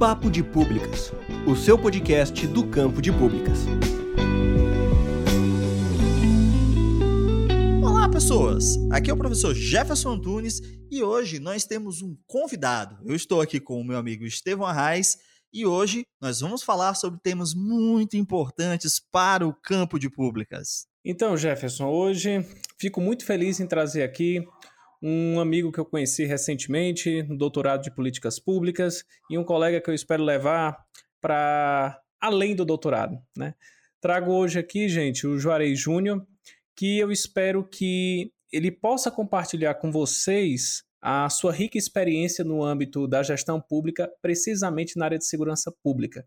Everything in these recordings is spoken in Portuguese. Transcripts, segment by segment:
Papo de Públicas, o seu podcast do campo de públicas. Olá, pessoas! Aqui é o professor Jefferson Antunes e hoje nós temos um convidado. Eu estou aqui com o meu amigo Estevão Arraes e hoje nós vamos falar sobre temas muito importantes para o campo de públicas. Então, Jefferson, hoje fico muito feliz em trazer aqui um amigo que eu conheci recentemente no doutorado de políticas públicas e um colega que eu espero levar para além do doutorado, né? Trago hoje aqui, gente, o Juarez Júnior, que eu espero que ele possa compartilhar com vocês a sua rica experiência no âmbito da gestão pública, precisamente na área de segurança pública.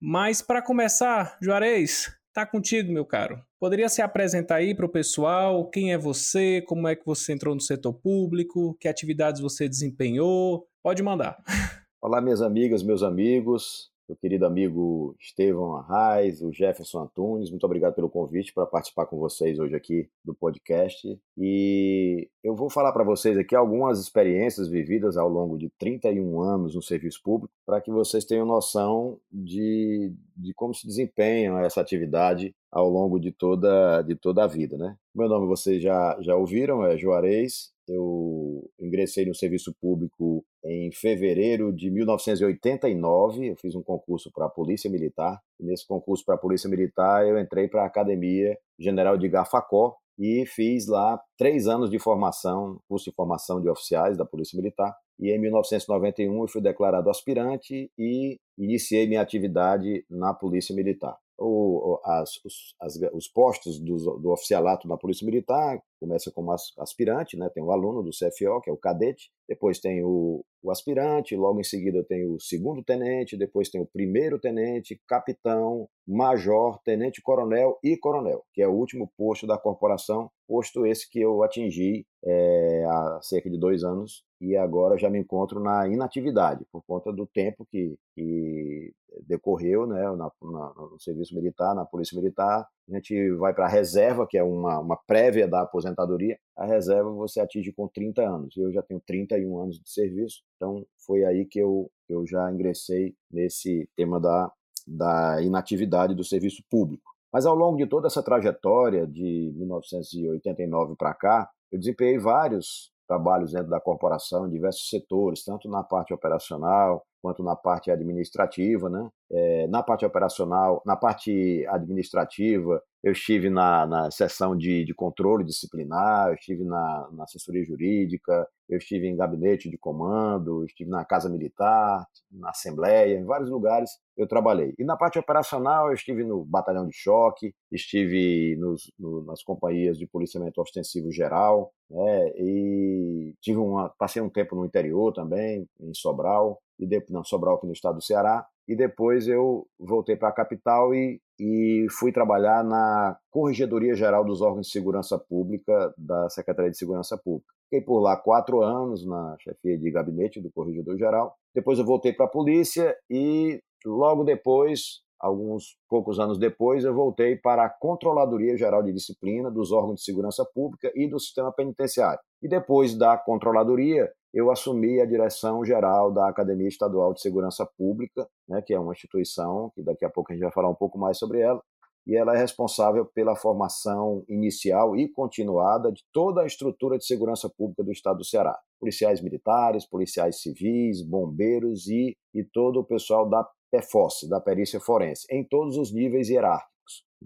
Mas para começar, Juarez, Tá contigo, meu caro. Poderia se apresentar aí para o pessoal? Quem é você? Como é que você entrou no setor público? Que atividades você desempenhou? Pode mandar. Olá, minhas amigas, meus amigos meu querido amigo Estevão Arraes, o Jefferson Antunes, muito obrigado pelo convite para participar com vocês hoje aqui do podcast. E eu vou falar para vocês aqui algumas experiências vividas ao longo de 31 anos no serviço público, para que vocês tenham noção de, de como se desempenha essa atividade ao longo de toda, de toda a vida. Né? Meu nome vocês já, já ouviram, é Juarez, eu ingressei no serviço público em fevereiro de 1989. Eu fiz um concurso para a Polícia Militar. Nesse concurso para a Polícia Militar, eu entrei para a Academia General de Gafacó e fiz lá três anos de formação, curso de formação de oficiais da Polícia Militar. E em 1991 eu fui declarado aspirante e iniciei minha atividade na Polícia Militar o, as, os, as, os postos do, do, oficialato na Polícia Militar, começa como aspirante, né? tem o aluno do CFO, que é o cadete, depois tem o, o aspirante, logo em seguida tem o segundo tenente, depois tem o primeiro tenente, capitão, major, tenente coronel e coronel, que é o último posto da corporação, posto esse que eu atingi é, há cerca de dois anos e agora já me encontro na inatividade por conta do tempo que, que decorreu né, na, na, no serviço militar, na polícia militar. A gente vai para a reserva, que é uma, uma prévia da aposentadoria. A reserva você atinge com 30 anos. Eu já tenho 31 anos de serviço, então foi aí que eu, eu já ingressei nesse tema da, da inatividade do serviço público. Mas ao longo de toda essa trajetória de 1989 para cá, eu desempenhei vários trabalhos dentro da corporação em diversos setores, tanto na parte operacional quanto na parte administrativa, né? É, na parte operacional, na parte administrativa, eu estive na, na seção de, de controle disciplinar, eu estive na, na assessoria jurídica, eu estive em gabinete de comando, estive na Casa Militar, na Assembleia, em vários lugares eu trabalhei. E na parte operacional, eu estive no Batalhão de Choque, estive nos, no, nas companhias de policiamento ostensivo geral, né, e tive uma, passei um tempo no interior também, em Sobral, e depois, não, Sobral aqui no estado do Ceará, e depois eu voltei para a capital e, e fui trabalhar na Corregedoria Geral dos Órgãos de Segurança Pública da Secretaria de Segurança Pública. Fiquei por lá quatro anos na chefia de gabinete do Corregedor Geral. Depois eu voltei para a polícia e logo depois, alguns poucos anos depois, eu voltei para a Controladoria Geral de Disciplina dos órgãos de segurança pública e do sistema penitenciário. E depois da Controladoria, eu assumi a direção geral da Academia Estadual de Segurança Pública, né, que é uma instituição que daqui a pouco a gente vai falar um pouco mais sobre ela, e ela é responsável pela formação inicial e continuada de toda a estrutura de segurança pública do estado do Ceará. Policiais militares, policiais civis, bombeiros e, e todo o pessoal da PEFOS, da perícia forense, em todos os níveis hierárquicos.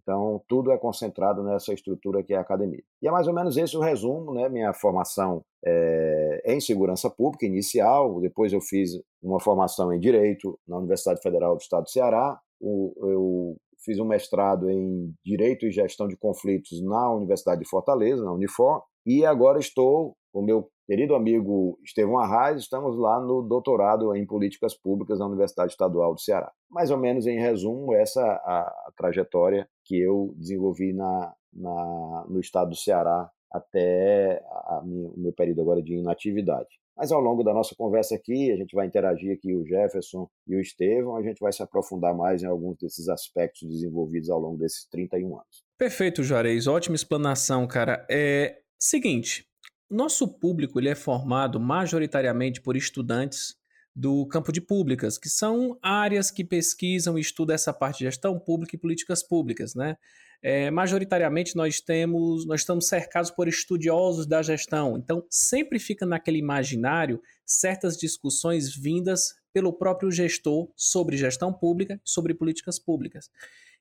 Então, tudo é concentrado nessa estrutura que é a academia. E é mais ou menos esse o resumo, né? Minha formação é, em segurança pública inicial, depois eu fiz uma formação em direito na Universidade Federal do Estado do Ceará, eu fiz um mestrado em direito e gestão de conflitos na Universidade de Fortaleza, na Unifor, e agora estou com meu querido amigo Estevão Arraes, estamos lá no doutorado em políticas públicas na Universidade Estadual do Ceará. Mais ou menos em resumo, essa a, a trajetória que eu desenvolvi na, na, no estado do Ceará até minha, o meu período agora de inatividade. Mas ao longo da nossa conversa aqui, a gente vai interagir aqui o Jefferson e o Estevão, a gente vai se aprofundar mais em alguns desses aspectos desenvolvidos ao longo desses 31 anos. Perfeito, Juarez. Ótima explanação, cara. É seguinte, nosso público ele é formado majoritariamente por estudantes do campo de públicas, que são áreas que pesquisam e estudam essa parte de gestão pública e políticas públicas, né? É, majoritariamente nós temos, nós estamos cercados por estudiosos da gestão, então sempre fica naquele imaginário certas discussões vindas pelo próprio gestor sobre gestão pública, sobre políticas públicas.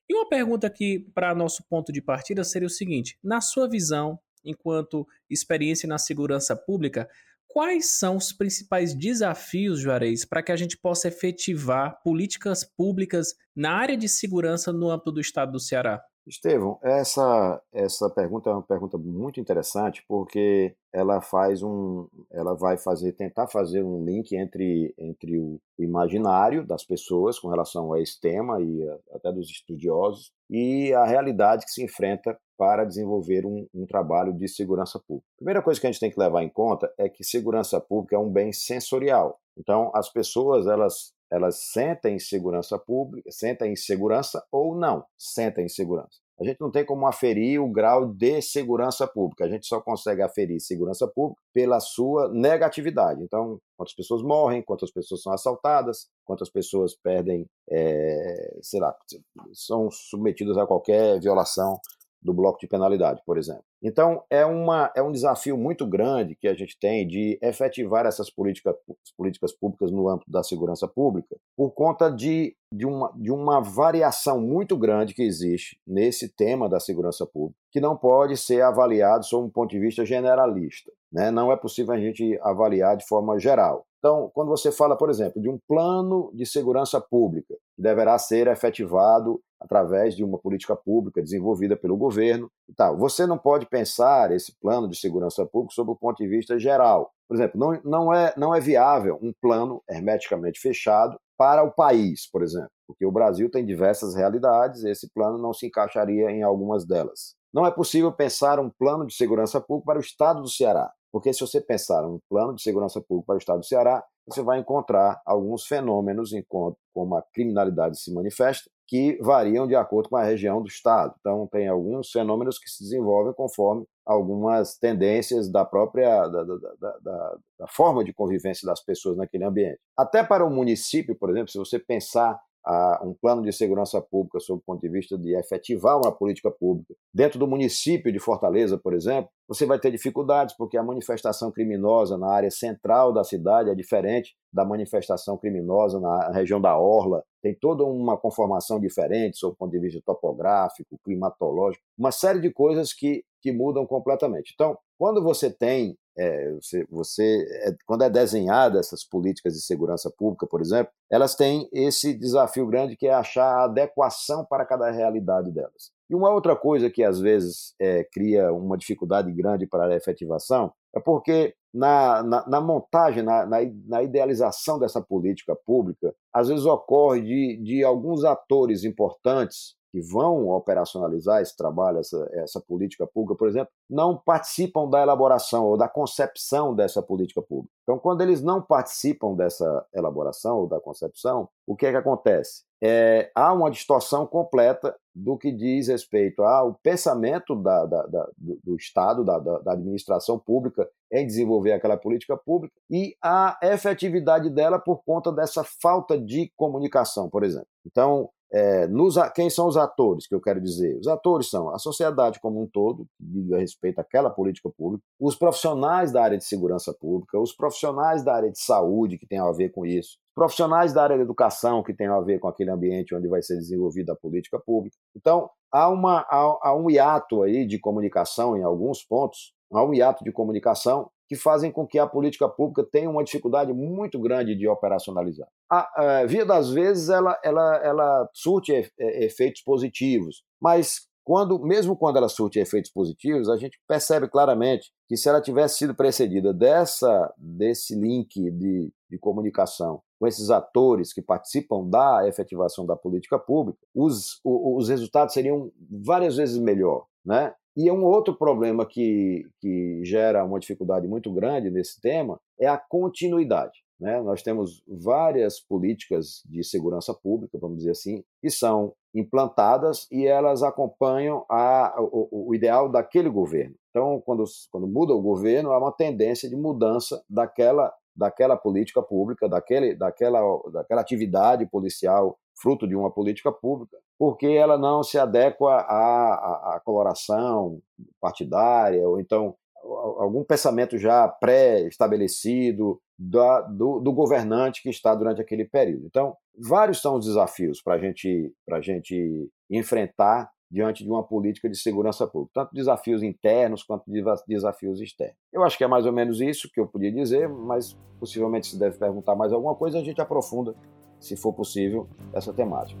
E uma pergunta aqui para nosso ponto de partida seria o seguinte: na sua visão, enquanto experiência na segurança pública, quais são os principais desafios, Juarez, para que a gente possa efetivar políticas públicas na área de segurança no âmbito do estado do Ceará? Estevão, essa, essa pergunta é uma pergunta muito interessante porque ela faz um, ela vai fazer, tentar fazer um link entre, entre o imaginário das pessoas com relação a esse tema e até dos estudiosos e a realidade que se enfrenta para desenvolver um, um, trabalho de segurança pública. A primeira coisa que a gente tem que levar em conta é que segurança pública é um bem sensorial. Então, as pessoas elas elas sentem em segurança pública, sentem em segurança ou não sentem em segurança. A gente não tem como aferir o grau de segurança pública, a gente só consegue aferir segurança pública pela sua negatividade. Então, quantas pessoas morrem, quantas pessoas são assaltadas, quantas pessoas perdem, é, sei lá, são submetidas a qualquer violação do bloco de penalidade, por exemplo. Então, é, uma, é um desafio muito grande que a gente tem de efetivar essas política, políticas públicas no âmbito da segurança pública, por conta de, de, uma, de uma variação muito grande que existe nesse tema da segurança pública, que não pode ser avaliado sob um ponto de vista generalista. Né? Não é possível a gente avaliar de forma geral. Então, quando você fala, por exemplo, de um plano de segurança pública que deverá ser efetivado através de uma política pública desenvolvida pelo governo e tal, você não pode pensar esse plano de segurança pública sob o ponto de vista geral. Por exemplo, não, não, é, não é viável um plano hermeticamente fechado para o país, por exemplo, porque o Brasil tem diversas realidades e esse plano não se encaixaria em algumas delas. Não é possível pensar um plano de segurança pública para o estado do Ceará, porque se você pensar um plano de segurança pública para o estado do Ceará, você vai encontrar alguns fenômenos como a criminalidade se manifesta, que variam de acordo com a região do estado. Então, tem alguns fenômenos que se desenvolvem conforme algumas tendências da própria da, da, da, da forma de convivência das pessoas naquele ambiente. Até para o município, por exemplo, se você pensar um plano de segurança pública sob o ponto de vista de efetivar uma política pública. Dentro do município de Fortaleza, por exemplo, você vai ter dificuldades, porque a manifestação criminosa na área central da cidade é diferente da manifestação criminosa na região da Orla. Tem toda uma conformação diferente sob o ponto de vista topográfico, climatológico, uma série de coisas que, que mudam completamente. Então, quando você tem é, você, você é, quando é desenhada essas políticas de segurança pública, por exemplo, elas têm esse desafio grande que é achar a adequação para cada realidade delas. E uma outra coisa que às vezes é, cria uma dificuldade grande para a efetivação é porque na, na, na montagem, na, na, idealização dessa política pública, às vezes ocorre de, de alguns atores importantes que vão operacionalizar esse trabalho, essa, essa política pública, por exemplo, não participam da elaboração ou da concepção dessa política pública. Então, quando eles não participam dessa elaboração ou da concepção, o que é que acontece? É, há uma distorção completa do que diz respeito ao pensamento da, da, da, do, do, Estado, da, administração pública em desenvolver aquela política pública e a efetividade dela por conta dessa falta de comunicação, por exemplo. Então, é, nos, quem são os atores que eu quero dizer? Os atores são a sociedade como um todo, que diga respeito àquela política pública, os profissionais da área de segurança pública, os profissionais da área de saúde, que tem a ver com isso, profissionais da área de educação, que tem a ver com aquele ambiente onde vai ser desenvolvida a política pública. Então, há, uma, há, há um hiato aí de comunicação em alguns pontos, há um hiato de comunicação que fazem com que a política pública tenha uma dificuldade muito grande de operacionalizar. A, a via das vezes, ela, ela, ela surte efeitos positivos, mas quando, mesmo quando ela surte efeitos positivos, a gente percebe claramente que se ela tivesse sido precedida dessa, desse link de, de comunicação com esses atores que participam da efetivação da política pública, os, os resultados seriam várias vezes melhor. Né? E um outro problema que, que gera uma dificuldade muito grande nesse tema é a continuidade. Né? Nós temos várias políticas de segurança pública, vamos dizer assim, que são implantadas e elas acompanham a, o, o, ideal daquele governo. Então, quando, quando muda o governo, há uma tendência de mudança daquela, daquela política pública, daquele, daquela, daquela atividade policial fruto de uma política pública, porque ela não se adequa à, à, coloração partidária, ou então algum pensamento já pré-estabelecido do, do governante que está durante aquele período. Então, vários são os desafios para gente, a gente enfrentar diante de uma política de segurança pública, tanto desafios internos quanto desafios externos. Eu acho que é mais ou menos isso que eu podia dizer, mas possivelmente se deve perguntar mais alguma coisa, a gente aprofunda, se for possível, essa temática.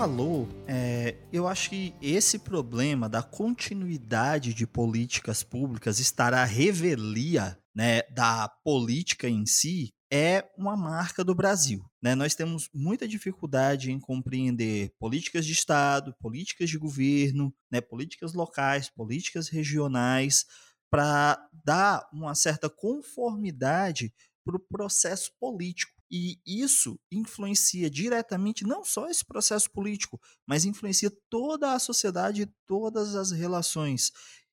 falou, é, eu acho que esse problema da continuidade de políticas públicas estar à revelia né, da política em si é uma marca do Brasil. Né? Nós temos muita dificuldade em compreender políticas de Estado, políticas de governo, né, políticas locais, políticas regionais, para dar uma certa conformidade para o processo político. E isso influencia diretamente não só esse processo político, mas influencia toda a sociedade, todas as relações.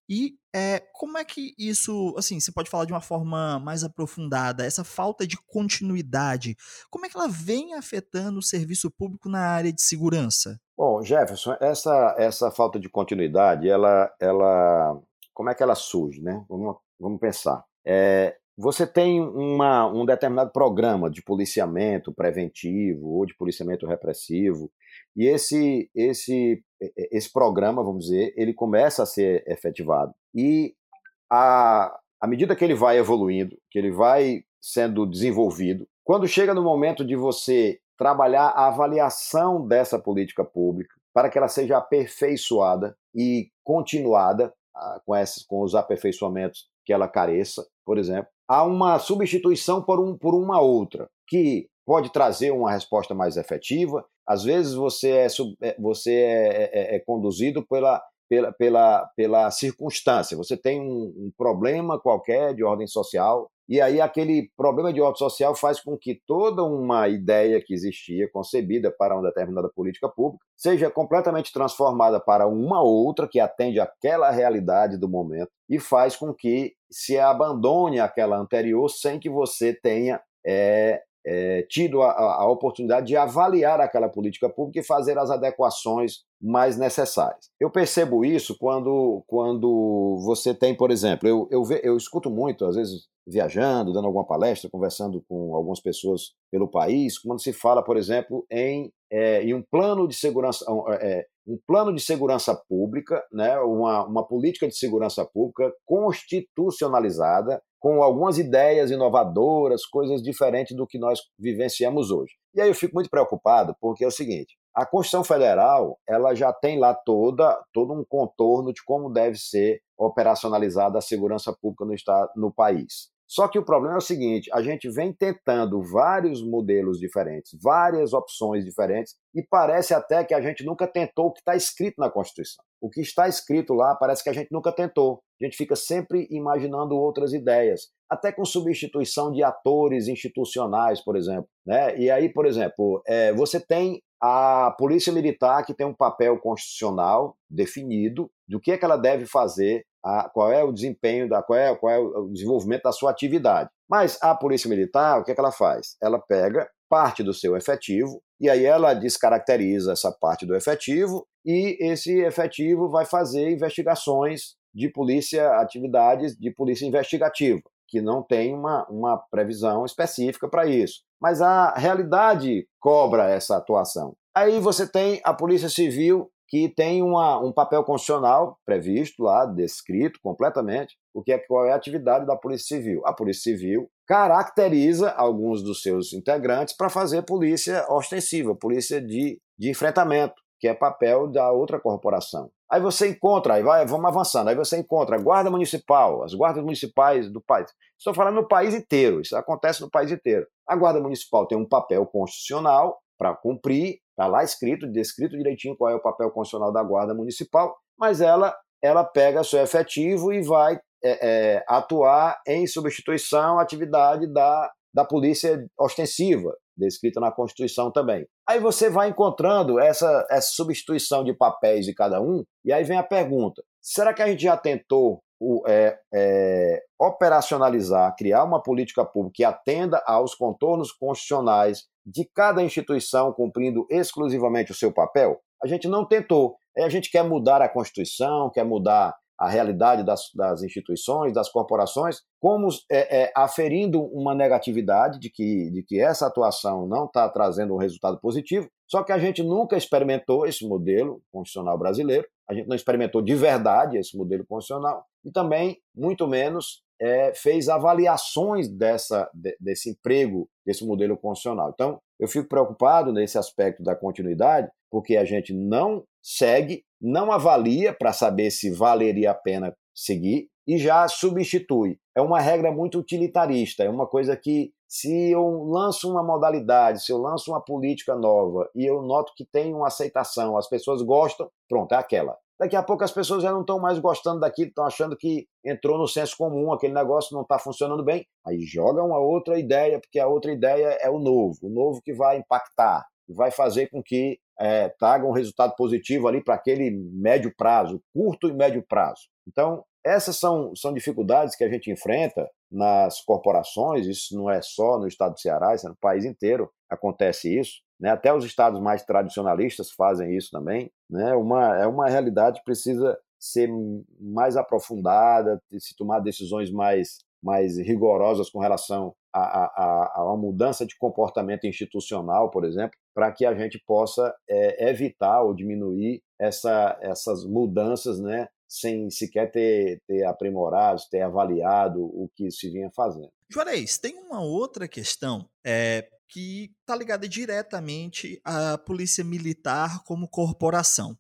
E é, como é que isso, assim, você pode falar de uma forma mais aprofundada, essa falta de continuidade, como é que ela vem afetando o serviço público na área de segurança? Bom, Jefferson, essa, essa falta de continuidade, ela, ela, como é que ela surge, né? Vamos, vamos pensar. É, você tem uma, um determinado programa de policiamento preventivo ou de policiamento repressivo, e esse, esse, esse programa, vamos dizer, ele começa a ser efetivado. E a, à medida que ele vai evoluindo, que ele vai sendo desenvolvido, quando chega no momento de você trabalhar a avaliação dessa política pública para que ela seja aperfeiçoada e continuada ah, com, esses, com os aperfeiçoamentos que ela careça, por exemplo, há uma substituição por, um, por uma outra, que pode trazer uma resposta mais efetiva. Às vezes você é, é você é, é, é conduzido pela, pela, pela, pela circunstância. Você tem um, um, problema qualquer de ordem social, e aí aquele problema de ordem social faz com que toda uma ideia que existia, concebida para uma determinada política pública, seja completamente transformada para uma outra que atende àquela realidade do momento e faz com que se abandone aquela anterior sem que você tenha é, é, tido a, a, oportunidade de avaliar aquela política pública e fazer as adequações mais necessárias. Eu percebo isso quando, quando você tem, por exemplo, eu, eu, eu escuto muito, às vezes viajando, dando alguma palestra, conversando com algumas pessoas pelo país, quando se fala, por exemplo, em, é, em um plano de segurança, é, um plano de segurança pública, né, uma, uma política de segurança pública constitucionalizada, com algumas ideias inovadoras, coisas diferentes do que nós vivenciamos hoje. E aí eu fico muito preocupado, porque é o seguinte, a Constituição Federal ela já tem lá toda todo um contorno de como deve ser operacionalizada a segurança pública no estado, no país. Só que o problema é o seguinte: a gente vem tentando vários modelos diferentes, várias opções diferentes, e parece até que a gente nunca tentou o que está escrito na Constituição. O que está escrito lá parece que a gente nunca tentou. A gente fica sempre imaginando outras ideias, até com substituição de atores institucionais, por exemplo. Né? E aí, por exemplo, é, você tem a Polícia Militar que tem um papel constitucional definido do que é que ela deve fazer a, qual é o desempenho, da, qual, é, qual é o desenvolvimento da sua atividade. Mas a Polícia Militar, o que, é que ela faz? Ela pega parte do seu efetivo e aí ela descaracteriza essa parte do efetivo e esse efetivo vai fazer investigações de polícia, atividades de polícia investigativa, que não tem uma, uma previsão específica para isso. Mas a realidade cobra essa atuação. Aí você tem a Polícia Civil que tem uma, um papel constitucional previsto lá, descrito completamente, o que é qual é a atividade da Polícia Civil. A Polícia Civil caracteriza alguns dos seus integrantes para fazer polícia ostensiva, polícia de, de enfrentamento, que é papel da outra corporação. Aí você encontra, aí vai, vamos avançando, aí você encontra a Guarda Municipal, as guardas municipais do país. Estou falando no país inteiro, isso acontece no país inteiro. A Guarda Municipal tem um papel constitucional para cumprir, está lá escrito, descrito direitinho qual é o papel constitucional da Guarda Municipal, mas ela, ela pega seu efetivo e vai é, é, atuar em substituição à atividade da, da polícia ostensiva, descrita na Constituição também. Aí você vai encontrando essa, essa substituição de papéis de cada um, e aí vem a pergunta: será que a gente já tentou o, é, é, operacionalizar, criar uma política pública que atenda aos contornos constitucionais de cada instituição cumprindo exclusivamente o seu papel? A gente não tentou. A gente quer mudar a Constituição, quer mudar a realidade das, das instituições, das corporações, como é, é, aferindo uma negatividade de que, de que essa atuação não está trazendo um resultado positivo, só que a gente nunca experimentou esse modelo constitucional brasileiro, a gente não experimentou de verdade esse modelo constitucional, e também, muito menos, é, fez avaliações dessa, de, desse emprego, desse modelo constitucional. Então, eu fico preocupado nesse aspecto da continuidade, porque a gente não segue, não avalia para saber se valeria a pena seguir e já substitui. É uma regra muito utilitarista, é uma coisa que se eu lanço uma modalidade, se eu lanço uma política nova e eu noto que tem uma aceitação, as pessoas gostam, pronto, é aquela. Daqui a pouco as pessoas já não estão mais gostando daquilo, estão achando que entrou no senso comum, aquele negócio não está funcionando bem. Aí joga uma outra ideia, porque a outra ideia é o novo, o novo que vai impactar, vai fazer com que é, traga um resultado positivo ali para aquele médio prazo, curto e médio prazo. Então, essas são, são dificuldades que a gente enfrenta nas corporações, isso não é só no estado do Ceará, isso é no país inteiro acontece isso. Né? Até os estados mais tradicionalistas fazem isso também. Né? Uma, é uma realidade que precisa ser mais aprofundada, se tomar decisões mais, mais rigorosas com relação a, a, a, uma mudança de comportamento institucional, por exemplo, para que a gente possa é, evitar ou diminuir essa, essas mudanças, né, sem sequer ter, ter aprimorado, ter avaliado o que se vinha fazendo. Juarez, tem uma outra questão é, que está ligada diretamente à polícia militar como corporação.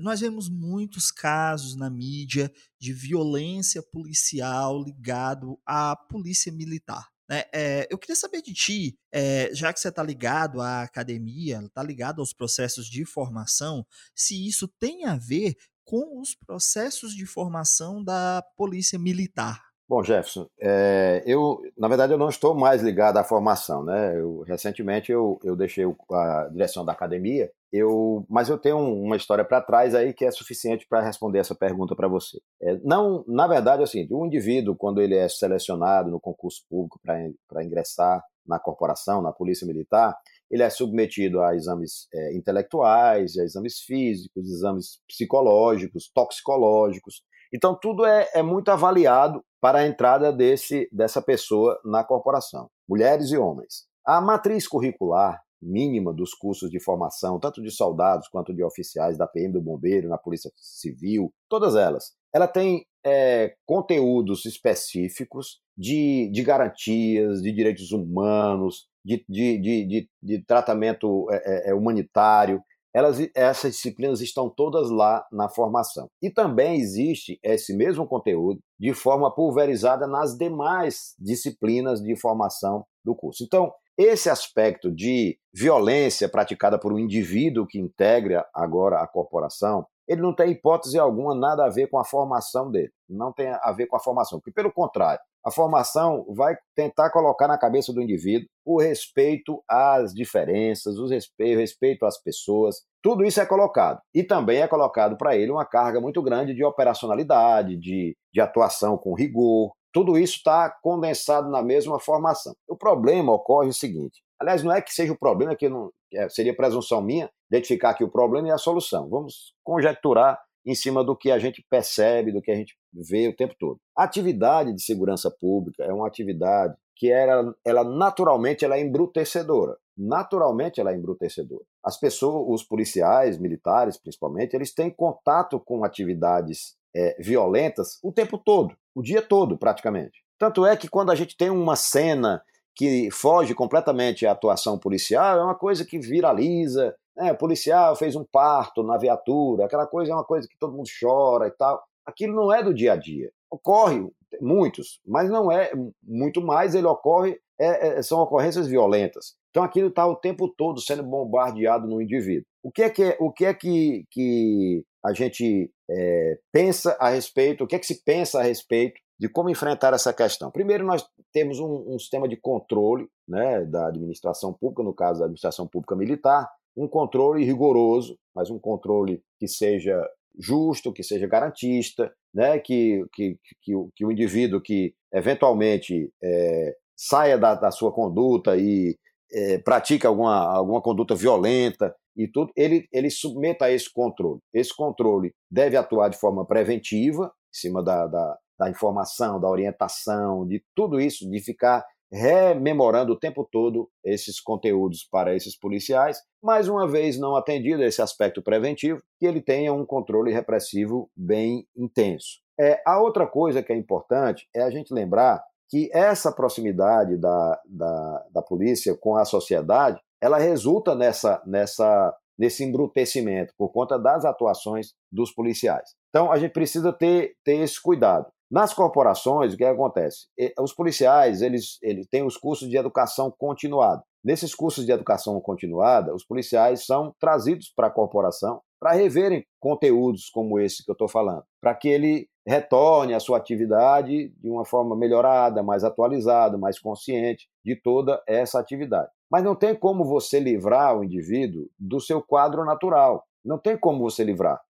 Nós vemos muitos casos na mídia de violência policial ligado à polícia militar. É, eu queria saber de ti, é, já que você está ligado à academia, está ligado aos processos de formação, se isso tem a ver com os processos de formação da polícia militar. Bom, Jefferson, é, eu, na verdade, eu não estou mais ligado à formação, né? Eu, recentemente eu, eu deixei a direção da academia, eu, mas eu tenho uma história para trás aí que é suficiente para responder essa pergunta para você. É, não, na verdade, assim, o indivíduo quando ele é selecionado no concurso público para ingressar na corporação, na polícia militar, ele é submetido a exames é, intelectuais, a exames físicos, exames psicológicos, toxicológicos. Então, tudo é, é muito avaliado para a entrada desse, dessa pessoa na corporação, mulheres e homens. A matriz curricular mínima dos cursos de formação, tanto de soldados quanto de oficiais da PM do Bombeiro, na Polícia Civil, todas elas, ela tem é, conteúdos específicos de, de garantias, de direitos humanos, de, de, de, de, tratamento é, é, é humanitário elas, essas disciplinas estão todas lá na formação. E também existe esse mesmo conteúdo de forma pulverizada nas demais disciplinas de formação do curso. Então, esse aspecto de violência praticada por um indivíduo que integra agora a corporação, ele não tem hipótese alguma nada a ver com a formação dele. Não tem a ver com a formação, porque pelo contrário, a formação vai tentar colocar na cabeça do indivíduo o respeito às diferenças, o respeito, às pessoas. Tudo isso é colocado. E também é colocado para ele uma carga muito grande de operacionalidade, de, de atuação com rigor. Tudo isso está condensado na mesma formação. O problema ocorre o seguinte: aliás, não é que seja o problema, que não, é, seria presunção minha identificar aqui o problema e a solução. Vamos conjecturar em cima do que a gente percebe, do que a gente vê o tempo todo. A atividade de segurança pública é uma atividade que era, ela naturalmente ela é embrutecedora. Naturalmente ela é embrutecedora. as pessoas, os policiais, militares principalmente, eles têm contato com atividades é, violentas o tempo todo, o dia todo praticamente. Tanto é que quando a gente tem uma cena que foge completamente à atuação policial, é uma coisa que viraliza. Né? O policial fez um parto na viatura, aquela coisa é uma coisa que todo mundo chora e tal. Aquilo não é do dia a dia. Ocorre muitos, mas não é muito mais, ele ocorre, é, é, são ocorrências violentas. Então aquilo está o tempo todo sendo bombardeado no indivíduo. O que é que, o que, é que, que a gente é, pensa a respeito, o que é que se pensa a respeito de como enfrentar essa questão. Primeiro, nós temos um, um, sistema de controle né, da administração pública, no caso da administração pública militar, um controle rigoroso, mas um controle que seja justo, que seja garantista, né, que, que, que, o, que o indivíduo que eventualmente é, saia da, da, sua conduta e é, pratique alguma, alguma conduta violenta e tudo, ele, ele submeta a esse controle. Esse controle deve atuar de forma preventiva, em cima da, da, da informação, da orientação, de tudo isso, de ficar rememorando o tempo todo esses conteúdos para esses policiais, mais uma vez não atendido esse aspecto preventivo, que ele tenha um controle repressivo bem intenso. É, a outra coisa que é importante é a gente lembrar que essa proximidade da, da, da polícia com a sociedade, ela resulta nessa, nessa, nesse embrutecimento por conta das atuações dos policiais. Então a gente precisa ter, ter esse cuidado. Nas corporações, o que acontece? Os policiais eles, eles têm os cursos de educação continuada. Nesses cursos de educação continuada, os policiais são trazidos para a corporação para reverem conteúdos como esse que eu estou falando, para que ele retorne à sua atividade de uma forma melhorada, mais atualizada, mais consciente de toda essa atividade. Mas não tem como você livrar o indivíduo do seu quadro natural. Não tem como você livrar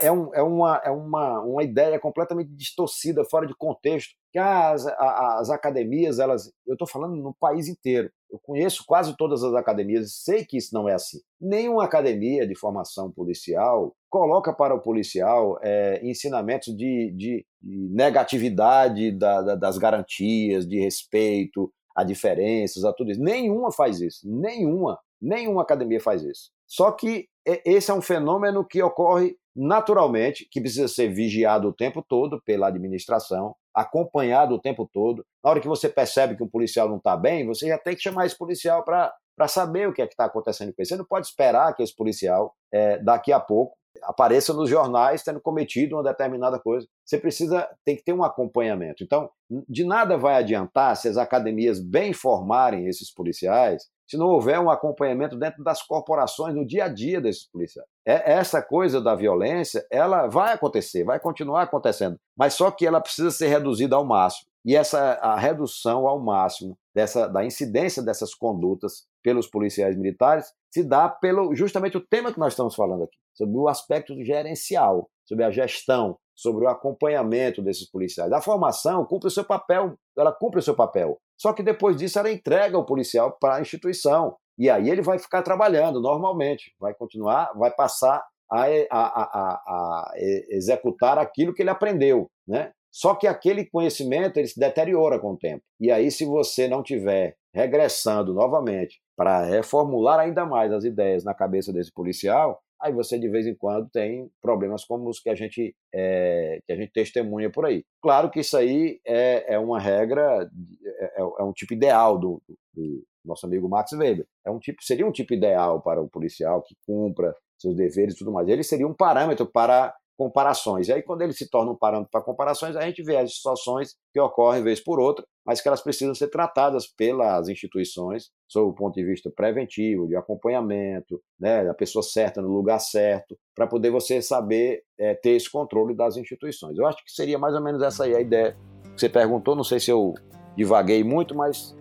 é, um, é, uma, é uma, uma ideia completamente distorcida, fora de contexto, que as, as academias, elas, eu estou falando no país inteiro, eu conheço quase todas as academias, sei que isso não é assim. Nenhuma academia de formação policial coloca para o policial é, ensinamentos de, de, de negatividade da, da, das garantias, de respeito a diferenças, a tudo isso. Nenhuma faz isso, nenhuma, nenhuma academia faz isso. Só que esse é um fenômeno que ocorre naturalmente, que precisa ser vigiado o tempo todo pela administração, acompanhado o tempo todo. Na hora que você percebe que um policial não está bem, você já tem que chamar esse policial para saber o que é está acontecendo com ele. Você não pode esperar que esse policial, é, daqui a pouco, apareça nos jornais tendo cometido uma determinada coisa. Você precisa, tem que ter um acompanhamento. Então, de nada vai adiantar se as academias bem formarem esses policiais, se não houver um acompanhamento dentro das corporações, no dia a dia desses policiais. É, essa coisa da violência, ela vai acontecer, vai continuar acontecendo, mas só que ela precisa ser reduzida ao máximo. E essa a redução ao máximo dessa, da incidência dessas condutas pelos policiais militares se dá pelo justamente o tema que nós estamos falando aqui, sobre o aspecto gerencial, sobre a gestão, sobre o acompanhamento desses policiais. A formação cumpre o seu papel, ela cumpre o seu papel. Só que depois disso ela entrega o policial para a instituição. E aí ele vai ficar trabalhando normalmente, vai continuar, vai passar a, a, a, a executar aquilo que ele aprendeu, né? Só que aquele conhecimento ele se deteriora com o tempo. E aí, se você não tiver regressando novamente para reformular ainda mais as ideias na cabeça desse policial, aí você de vez em quando tem problemas como os que a gente, é, que a gente testemunha por aí. Claro que isso aí é, é uma regra, é, é um tipo ideal do, do, nosso amigo Max Weber. É um tipo, seria um tipo ideal para o policial que cumpra seus deveres e tudo mais. Ele seria um parâmetro para comparações. E aí, quando ele se torna um parâmetro para comparações, a gente vê as situações que ocorrem vez por outra, mas que elas precisam ser tratadas pelas instituições sob o ponto de vista preventivo, de acompanhamento, né, da pessoa certa no lugar certo, para poder você saber é, ter esse controle das instituições. Eu acho que seria mais ou menos essa aí a ideia que você perguntou. Não sei se eu divaguei muito, mas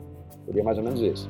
seria mais ou menos isso.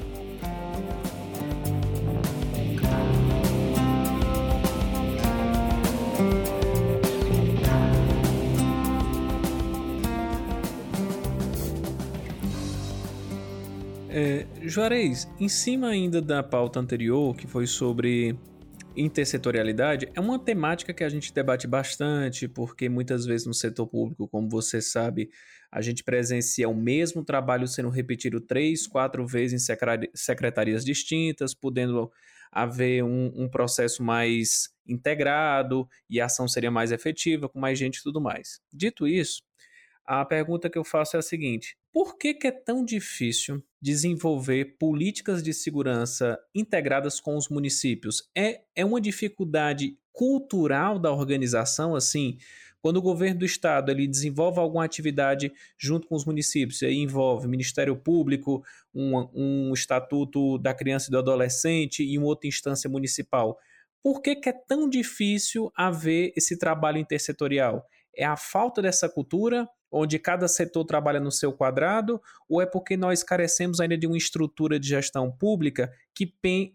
Juarez, em cima ainda da pauta anterior, que foi sobre intersetorialidade, é uma temática que a gente debate bastante, porque muitas vezes no setor público, como você sabe, a gente presencia o mesmo trabalho sendo repetido três, quatro vezes em secretarias distintas, podendo haver um, um processo mais integrado e a ação seria mais efetiva, com mais gente e tudo mais. Dito isso, a pergunta que eu faço é a seguinte: por que, que, é tão difícil desenvolver políticas de segurança integradas com os municípios? É, é uma dificuldade cultural da organização, assim? Quando o governo do estado ele desenvolve alguma atividade junto com os municípios, aí envolve Ministério Público, um, um estatuto da criança e do adolescente e uma outra instância municipal. Por que, que é tão difícil haver esse trabalho intersetorial? É a falta dessa cultura onde cada setor trabalha no seu quadrado, ou é porque nós carecemos ainda de uma estrutura de gestão pública que,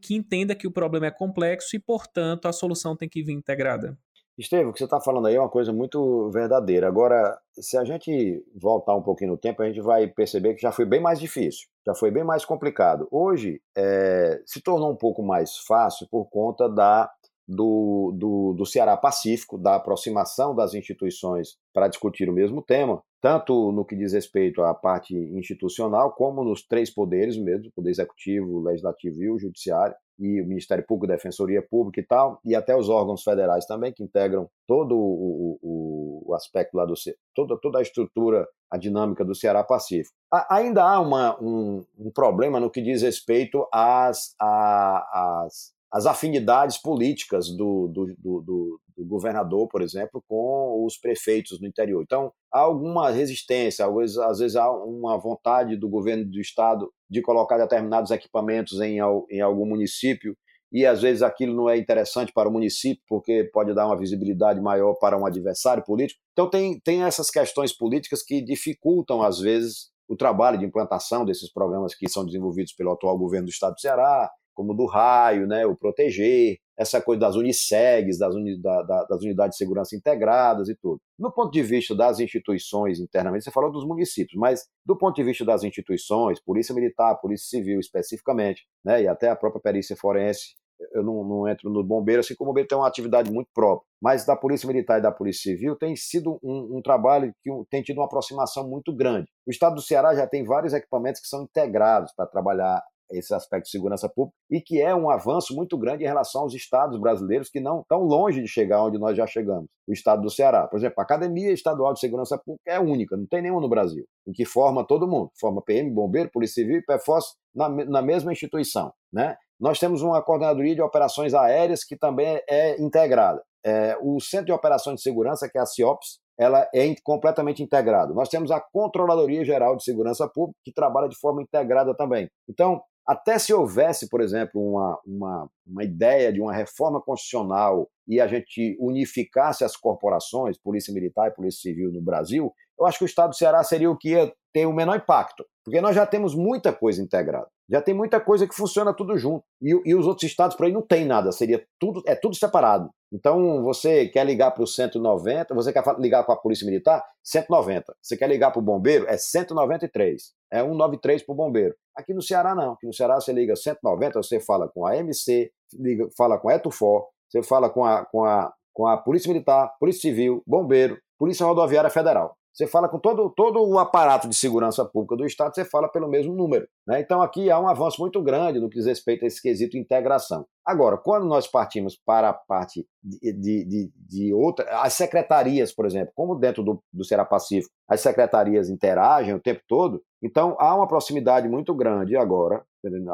que entenda que o problema é complexo e, portanto, a solução tem que vir integrada? Estevam, o que você está falando aí é uma coisa muito verdadeira. Agora, se a gente voltar um pouquinho no tempo, a gente vai perceber que já foi bem mais difícil, já foi bem mais complicado. Hoje, é, se tornou um pouco mais fácil por conta da do, do, do Ceará Pacífico, da aproximação das instituições para discutir o mesmo tema, tanto no que diz respeito à parte institucional, como nos três poderes mesmo, poder executivo, o legislativo e o judiciário, e o Ministério Público, Defensoria Pública e tal, e até os órgãos federais também, que integram todo o, o, o aspecto lá do toda, toda a estrutura, a dinâmica do Ceará Pacífico. A, ainda há uma, um, um, problema no que diz respeito às, às, as afinidades políticas do, do, do, do, governador, por exemplo, com os prefeitos no interior. Então, há alguma resistência, às vezes, às vezes há uma vontade do governo do estado de colocar determinados equipamentos em, em algum município e às vezes aquilo não é interessante para o município porque pode dar uma visibilidade maior para um adversário político. Então tem, tem essas questões políticas que dificultam às vezes o trabalho de implantação desses programas que são desenvolvidos pelo atual governo do estado do Ceará, como do raio, né, o proteger, essa coisa das unissegs, das, uni, da, da, das unidades de segurança integradas e tudo. No ponto de vista das instituições internamente, você falou dos municípios, mas do ponto de vista das instituições, Polícia Militar, Polícia Civil especificamente, né, e até a própria perícia forense, eu não, não entro no bombeiro, assim como o bombeiro tem uma atividade muito própria, mas da Polícia Militar e da Polícia Civil tem sido um, um trabalho que tem tido uma aproximação muito grande. O Estado do Ceará já tem vários equipamentos que são integrados para trabalhar esse aspecto de segurança pública, e que é um avanço muito grande em relação aos estados brasileiros que não estão longe de chegar onde nós já chegamos. O estado do Ceará, por exemplo, a Academia Estadual de Segurança Pública é única, não tem nenhum no Brasil, em que forma todo mundo, forma PM, Bombeiro, Polícia Civil e PFOS na, na mesma instituição. Né? Nós temos uma coordenadoria de operações aéreas que também é integrada. É, o Centro de Operações de Segurança, que é a CIOPS, ela é completamente integrada. Nós temos a Controladoria Geral de Segurança Pública, que trabalha de forma integrada também. Então, até se houvesse, por exemplo, uma, uma, uma ideia de uma reforma constitucional e a gente unificasse as corporações, Polícia Militar e Polícia Civil no Brasil, eu acho que o Estado do Ceará seria o que ia ter o menor impacto, porque nós já temos muita coisa integrada, já tem muita coisa que funciona tudo junto, e, e os outros estados por aí não tem nada, seria tudo, é tudo separado. Então, você quer ligar para o 190, você quer ligar com a Polícia Militar? 190. Você quer ligar para o Bombeiro? É 193. É 193 para o Bombeiro. Aqui no Ceará, não. Aqui no Ceará, você liga 190, você fala com a MC, liga, fala com a Etufor, você fala com a, com, a, com a Polícia Militar, Polícia Civil, Bombeiro, Polícia Rodoviária Federal. Você fala com todo, todo o aparato de segurança pública do Estado, você fala pelo mesmo número. Né? Então aqui há um avanço muito grande no que diz respeito a esse quesito integração. Agora, quando nós partimos para a parte de, de, de, outra, as secretarias, por exemplo, como dentro do, do Ceará Pacífico, as secretarias interagem o tempo todo, então há uma proximidade muito grande agora,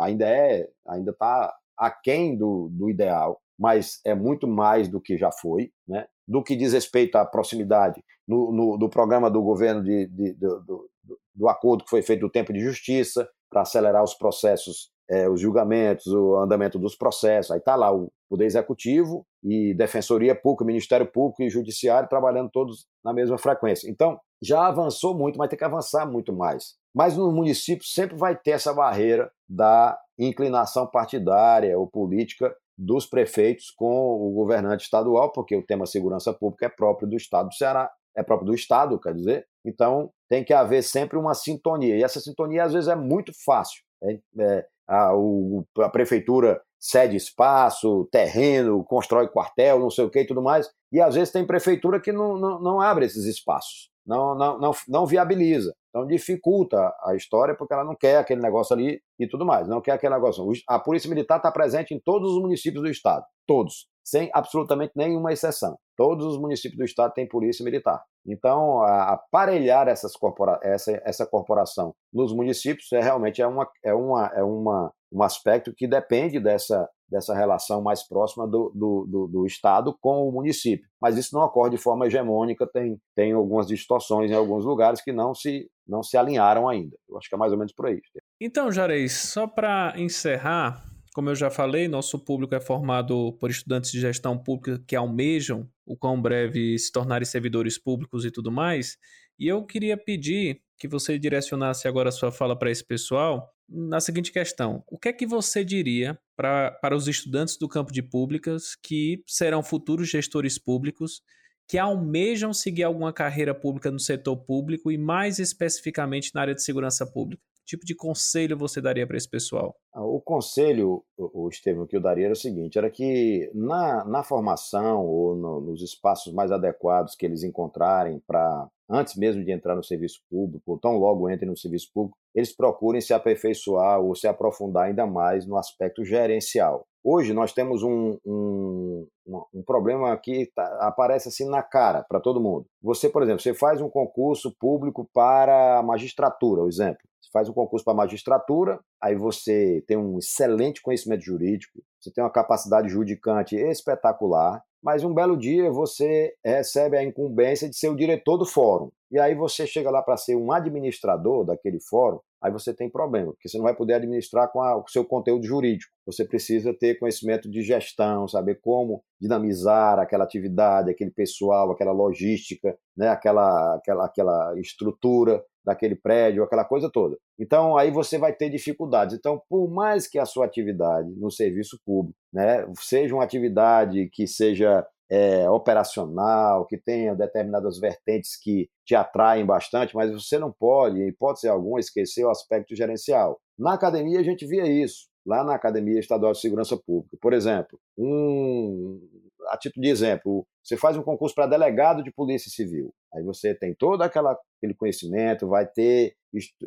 ainda é, ainda está aquém do, do ideal, mas é muito mais do que já foi, né? Do que diz respeito à proximidade no, no, do programa do governo de, de, do, do, do acordo que foi feito do tempo de justiça para acelerar os processos, é, os julgamentos, o andamento dos processos. Aí está lá o Poder Executivo e Defensoria Pública, Ministério Público e Judiciário trabalhando todos na mesma frequência. Então, já avançou muito, mas tem que avançar muito mais. Mas no município sempre vai ter essa barreira da inclinação partidária ou política dos prefeitos com o governante estadual, porque o tema segurança pública é próprio do estado do Ceará, é próprio do estado, quer dizer. Então, tem que haver sempre uma sintonia. E essa sintonia, às vezes, é muito fácil. É, é, a, o, a prefeitura cede espaço, terreno, constrói quartel, não sei o que e tudo mais. E às vezes tem prefeitura que não, não, não abre esses espaços, não, não, não, não viabiliza. Então dificulta a história porque ela não quer aquele negócio ali e tudo mais, não quer aquele negócio. A Polícia Militar está presente em todos os municípios do estado, todos, sem absolutamente nenhuma exceção. Todos os municípios do estado têm Polícia Militar. Então, aparelhar essas corpora essa, essa corporação nos municípios é realmente é, uma, é, uma, é uma, um aspecto que depende dessa, dessa relação mais próxima do, do, do, do, Estado com o município. Mas isso não ocorre de forma hegemônica, tem, tem algumas distorções em alguns lugares que não se, não se alinharam ainda. Eu acho que é mais ou menos por aí. Então, Jareis, só para encerrar, como eu já falei, nosso público é formado por estudantes de gestão pública que almejam o quão breve se tornarem servidores públicos e tudo mais. E eu queria pedir que você direcionasse agora a sua fala para esse pessoal na seguinte questão: o que é que você diria pra, para os estudantes do campo de públicas que serão futuros gestores públicos que almejam seguir alguma carreira pública no setor público e mais especificamente na área de segurança pública? Tipo de conselho você daria para esse pessoal? Ah, o conselho, o Estevam, que eu daria era o seguinte: era que na, na formação ou no, nos espaços mais adequados que eles encontrarem para antes mesmo de entrar no serviço público, ou tão logo entrem no serviço público, eles procurem se aperfeiçoar ou se aprofundar ainda mais no aspecto gerencial. Hoje nós temos um, um, um problema que tá, aparece assim na cara para todo mundo. Você, por exemplo, você faz um concurso público para magistratura, o exemplo faz um concurso para magistratura, aí você tem um excelente conhecimento jurídico, você tem uma capacidade judicante espetacular, mas um belo dia você recebe a incumbência de ser o diretor do fórum. E aí você chega lá para ser um administrador daquele fórum, aí você tem problema, porque você não vai poder administrar com a, o seu conteúdo jurídico. Você precisa ter conhecimento de gestão, saber como dinamizar aquela atividade, aquele pessoal, aquela logística, né, aquela, aquela, aquela estrutura daquele prédio, aquela coisa toda. Então, aí você vai ter dificuldades. Então, por mais que a sua atividade no serviço público né, seja uma atividade que seja é, operacional, que tenha determinadas vertentes que te atraem bastante, mas você não pode, em hipótese alguma, esquecer o aspecto gerencial. Na academia, a gente via isso, lá na Academia Estadual de Segurança Pública. Por exemplo, um, a título de exemplo, você faz um concurso para delegado de polícia civil. Aí você tem todo aquela, aquele conhecimento, vai ter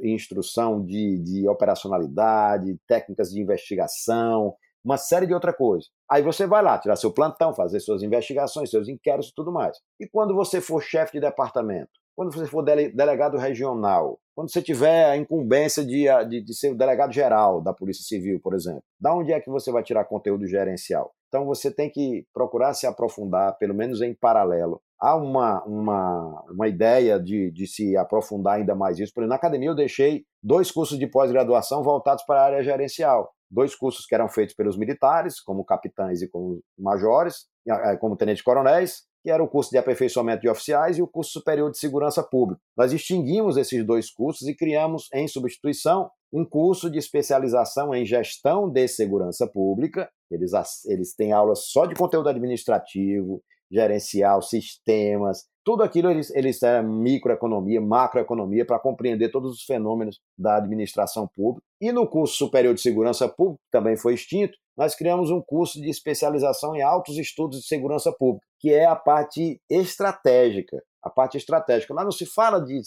instrução de, de operacionalidade, técnicas de investigação, uma série de outra coisa. Aí você vai lá tirar seu plantão, fazer suas investigações, seus inquéritos e tudo mais. E quando você for chefe de departamento, quando você for delegado regional, quando você tiver a incumbência de, de, de, ser o delegado geral da Polícia Civil, por exemplo, da onde é que você vai tirar conteúdo gerencial? Então você tem que procurar se aprofundar, pelo menos em paralelo. Há uma, uma, uma ideia de, de se aprofundar ainda mais isso. Por exemplo, na academia eu deixei dois cursos de pós-graduação voltados para a área gerencial. Dois cursos que eram feitos pelos militares, como capitães e como majores, eh, como tenentes-coronéis, que era o curso de aperfeiçoamento de oficiais e o curso superior de segurança pública. Nós extinguimos esses dois cursos e criamos, em substituição, um curso de especialização em gestão de segurança pública. Eles, eles têm aulas só de conteúdo administrativo, gerencial, sistemas, tudo aquilo eles, eles têm microeconomia, macroeconomia para compreender todos os fenômenos da administração pública. E no curso superior de segurança pública, que também foi extinto, nós criamos um curso de especialização em altos estudos de segurança pública, que é a parte estratégica. A parte estratégica. Lá não se fala de,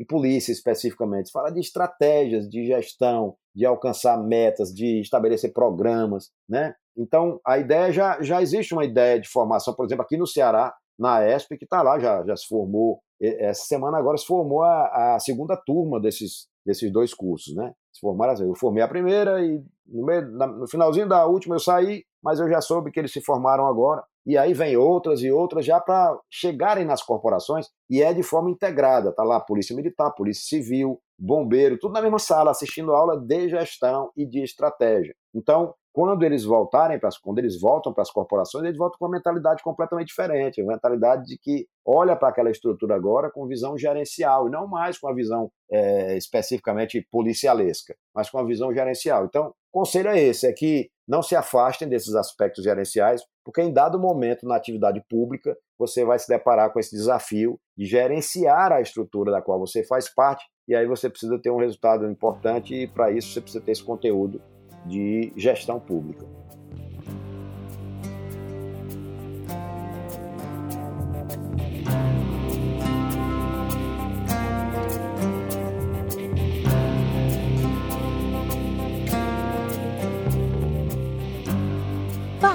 de polícia especificamente, fala de estratégias de gestão, de alcançar metas, de estabelecer programas, né? Então, a ideia já, já existe uma ideia de formação, por exemplo, aqui no Ceará, na ESP, que está lá, já, já se formou. Essa semana agora se formou a, a segunda turma desses, desses dois cursos, né? Se formaram, eu formei a primeira e no, meio, no finalzinho da última eu saí, mas eu já soube que eles se formaram agora. E aí vem outras e outras já para chegarem nas corporações e é de forma integrada. Tá lá Polícia Militar, Polícia Civil, bombeiro, tudo na mesma sala, assistindo aula de gestão e de estratégia. Então, quando eles voltarem para quando eles voltam para as corporações, eles voltam com uma mentalidade completamente diferente, uma mentalidade de que olha para aquela estrutura agora com visão gerencial e não mais com a visão é, especificamente policialesca, mas com a visão gerencial. Então, o conselho é esse, é que não se afastem desses aspectos gerenciais, porque em dado momento na atividade pública você vai se deparar com esse desafio de gerenciar a estrutura da qual você faz parte, e aí você precisa ter um resultado importante e para isso você precisa ter esse conteúdo de gestão pública.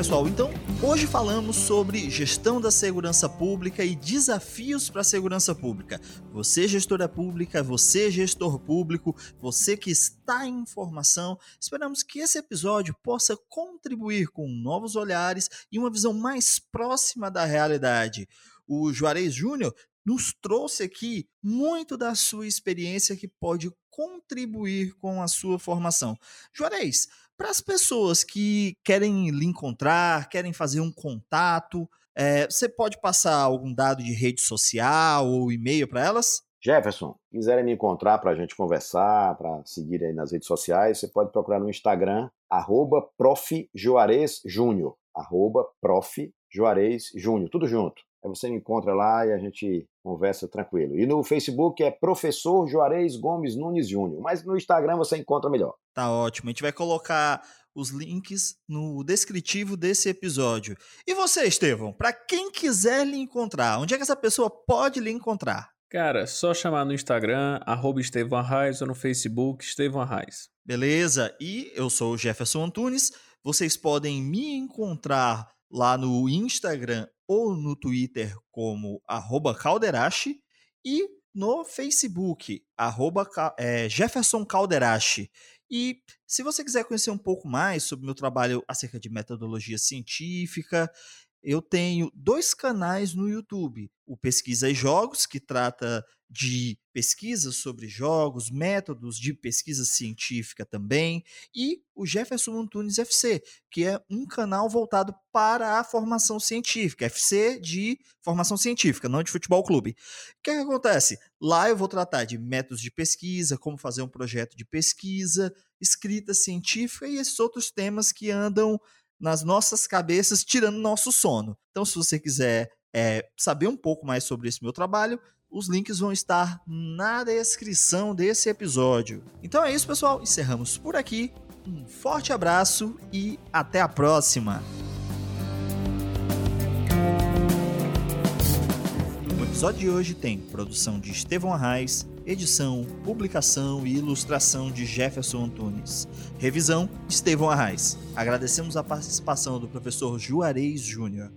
pessoal, então hoje falamos sobre gestão da segurança pública e desafios para a segurança pública. Você, gestora pública, você, gestor público, você que está em informação, esperamos que esse episódio possa contribuir com novos olhares e uma visão mais próxima da realidade. O Juarez Júnior nos trouxe aqui muito da sua experiência que pode contribuir com a sua formação. Juarez, para as pessoas que querem lhe encontrar, querem fazer um contato, é, você pode passar algum dado de rede social ou e-mail para elas? Jefferson, quiserem me encontrar para a gente conversar, para seguir aí nas redes sociais, você pode procurar no Instagram, arroba arroba tudo junto. Aí você me encontra lá e a gente conversa tranquilo. E no Facebook é Professor Juarez Gomes Nunes Júnior, mas no Instagram você encontra melhor. Tá ótimo. A gente vai colocar os links no descritivo desse episódio. E você, Estevão, para quem quiser lhe encontrar, onde é que essa pessoa pode lhe encontrar? Cara, só chamar no Instagram, arroba Estevão Arraes, ou no Facebook, Estevão Arraes. Beleza, e eu sou o Jefferson Antunes. Vocês podem me encontrar lá no Instagram ou no Twitter como arroba Calderache e no Facebook, arroba é, Jefferson Calderache. E se você quiser conhecer um pouco mais sobre meu trabalho acerca de metodologia científica, eu tenho dois canais no YouTube. O Pesquisa e Jogos, que trata de pesquisas sobre jogos, métodos de pesquisa científica também, e o Jefferson Antunes FC, que é um canal voltado para a formação científica, FC de formação científica, não de futebol clube. O que, é que acontece? Lá eu vou tratar de métodos de pesquisa, como fazer um projeto de pesquisa, escrita científica e esses outros temas que andam nas nossas cabeças, tirando nosso sono. Então, se você quiser é, saber um pouco mais sobre esse meu trabalho, os links vão estar na descrição desse episódio. Então é isso, pessoal. Encerramos por aqui. Um forte abraço e até a próxima. O episódio de hoje tem produção de Estevão Arraes, edição, publicação e ilustração de Jefferson Antunes. Revisão, Estevão Arraes. Agradecemos a participação do professor Juarez Júnior.